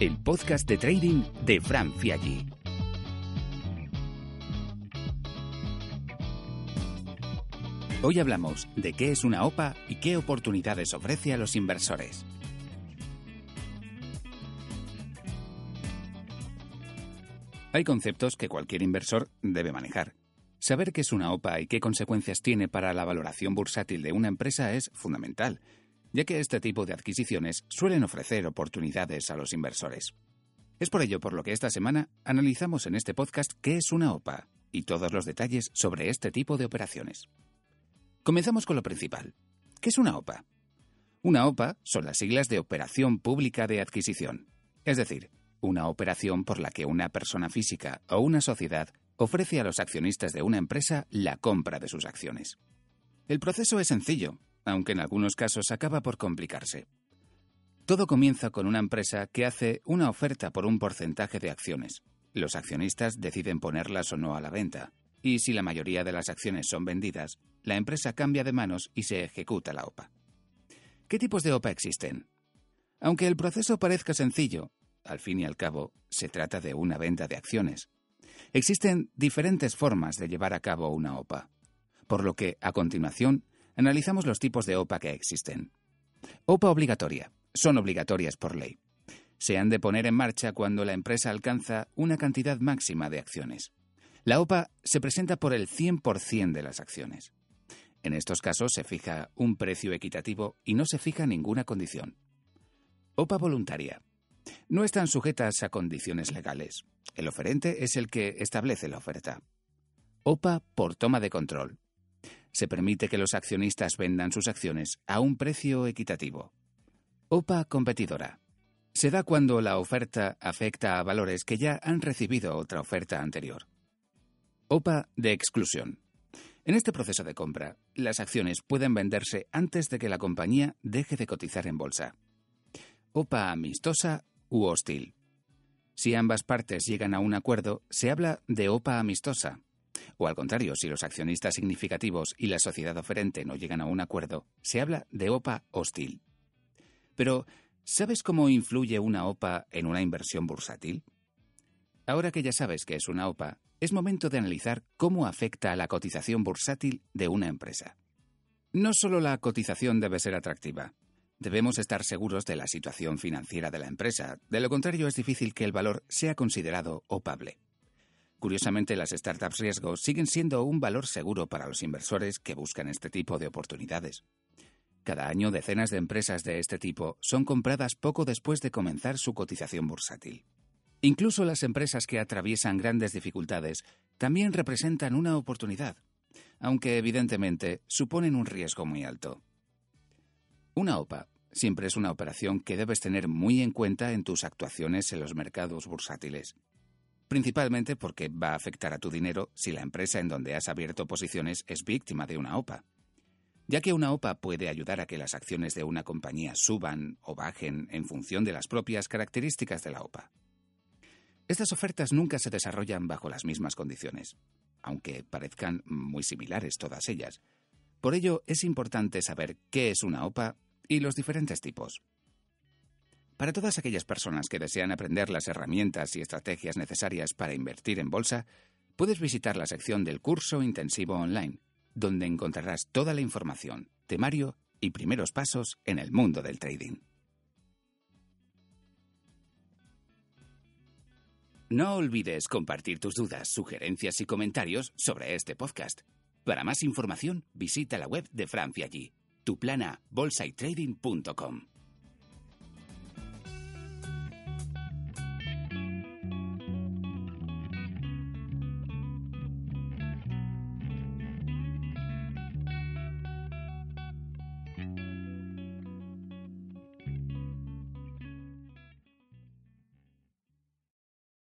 el podcast de trading de Fran Fiaggi. Hoy hablamos de qué es una OPA y qué oportunidades ofrece a los inversores. Hay conceptos que cualquier inversor debe manejar. Saber qué es una OPA y qué consecuencias tiene para la valoración bursátil de una empresa es fundamental, ya que este tipo de adquisiciones suelen ofrecer oportunidades a los inversores. Es por ello por lo que esta semana analizamos en este podcast qué es una OPA y todos los detalles sobre este tipo de operaciones. Comenzamos con lo principal. ¿Qué es una OPA? Una OPA son las siglas de Operación Pública de Adquisición, es decir, una operación por la que una persona física o una sociedad ofrece a los accionistas de una empresa la compra de sus acciones. El proceso es sencillo, aunque en algunos casos acaba por complicarse. Todo comienza con una empresa que hace una oferta por un porcentaje de acciones. Los accionistas deciden ponerlas o no a la venta, y si la mayoría de las acciones son vendidas, la empresa cambia de manos y se ejecuta la OPA. ¿Qué tipos de OPA existen? Aunque el proceso parezca sencillo, al fin y al cabo se trata de una venta de acciones. Existen diferentes formas de llevar a cabo una OPA, por lo que, a continuación, Analizamos los tipos de OPA que existen. OPA obligatoria. Son obligatorias por ley. Se han de poner en marcha cuando la empresa alcanza una cantidad máxima de acciones. La OPA se presenta por el 100% de las acciones. En estos casos se fija un precio equitativo y no se fija ninguna condición. OPA voluntaria. No están sujetas a condiciones legales. El oferente es el que establece la oferta. OPA por toma de control se permite que los accionistas vendan sus acciones a un precio equitativo. OPA competidora. Se da cuando la oferta afecta a valores que ya han recibido otra oferta anterior. OPA de exclusión. En este proceso de compra, las acciones pueden venderse antes de que la compañía deje de cotizar en bolsa. OPA amistosa u hostil. Si ambas partes llegan a un acuerdo, se habla de OPA amistosa, o al contrario, si los accionistas significativos y la sociedad oferente no llegan a un acuerdo, se habla de OPA hostil. Pero, ¿sabes cómo influye una OPA en una inversión bursátil? Ahora que ya sabes qué es una OPA, es momento de analizar cómo afecta a la cotización bursátil de una empresa. No solo la cotización debe ser atractiva, debemos estar seguros de la situación financiera de la empresa, de lo contrario es difícil que el valor sea considerado opable. Curiosamente, las startups riesgo siguen siendo un valor seguro para los inversores que buscan este tipo de oportunidades. Cada año decenas de empresas de este tipo son compradas poco después de comenzar su cotización bursátil. Incluso las empresas que atraviesan grandes dificultades también representan una oportunidad, aunque evidentemente suponen un riesgo muy alto. Una OPA siempre es una operación que debes tener muy en cuenta en tus actuaciones en los mercados bursátiles principalmente porque va a afectar a tu dinero si la empresa en donde has abierto posiciones es víctima de una OPA. Ya que una OPA puede ayudar a que las acciones de una compañía suban o bajen en función de las propias características de la OPA. Estas ofertas nunca se desarrollan bajo las mismas condiciones, aunque parezcan muy similares todas ellas. Por ello, es importante saber qué es una OPA y los diferentes tipos. Para todas aquellas personas que desean aprender las herramientas y estrategias necesarias para invertir en bolsa, puedes visitar la sección del curso intensivo online, donde encontrarás toda la información, temario y primeros pasos en el mundo del trading. No olvides compartir tus dudas, sugerencias y comentarios sobre este podcast. Para más información, visita la web de Francia allí, tu plana bolsaytrading.com.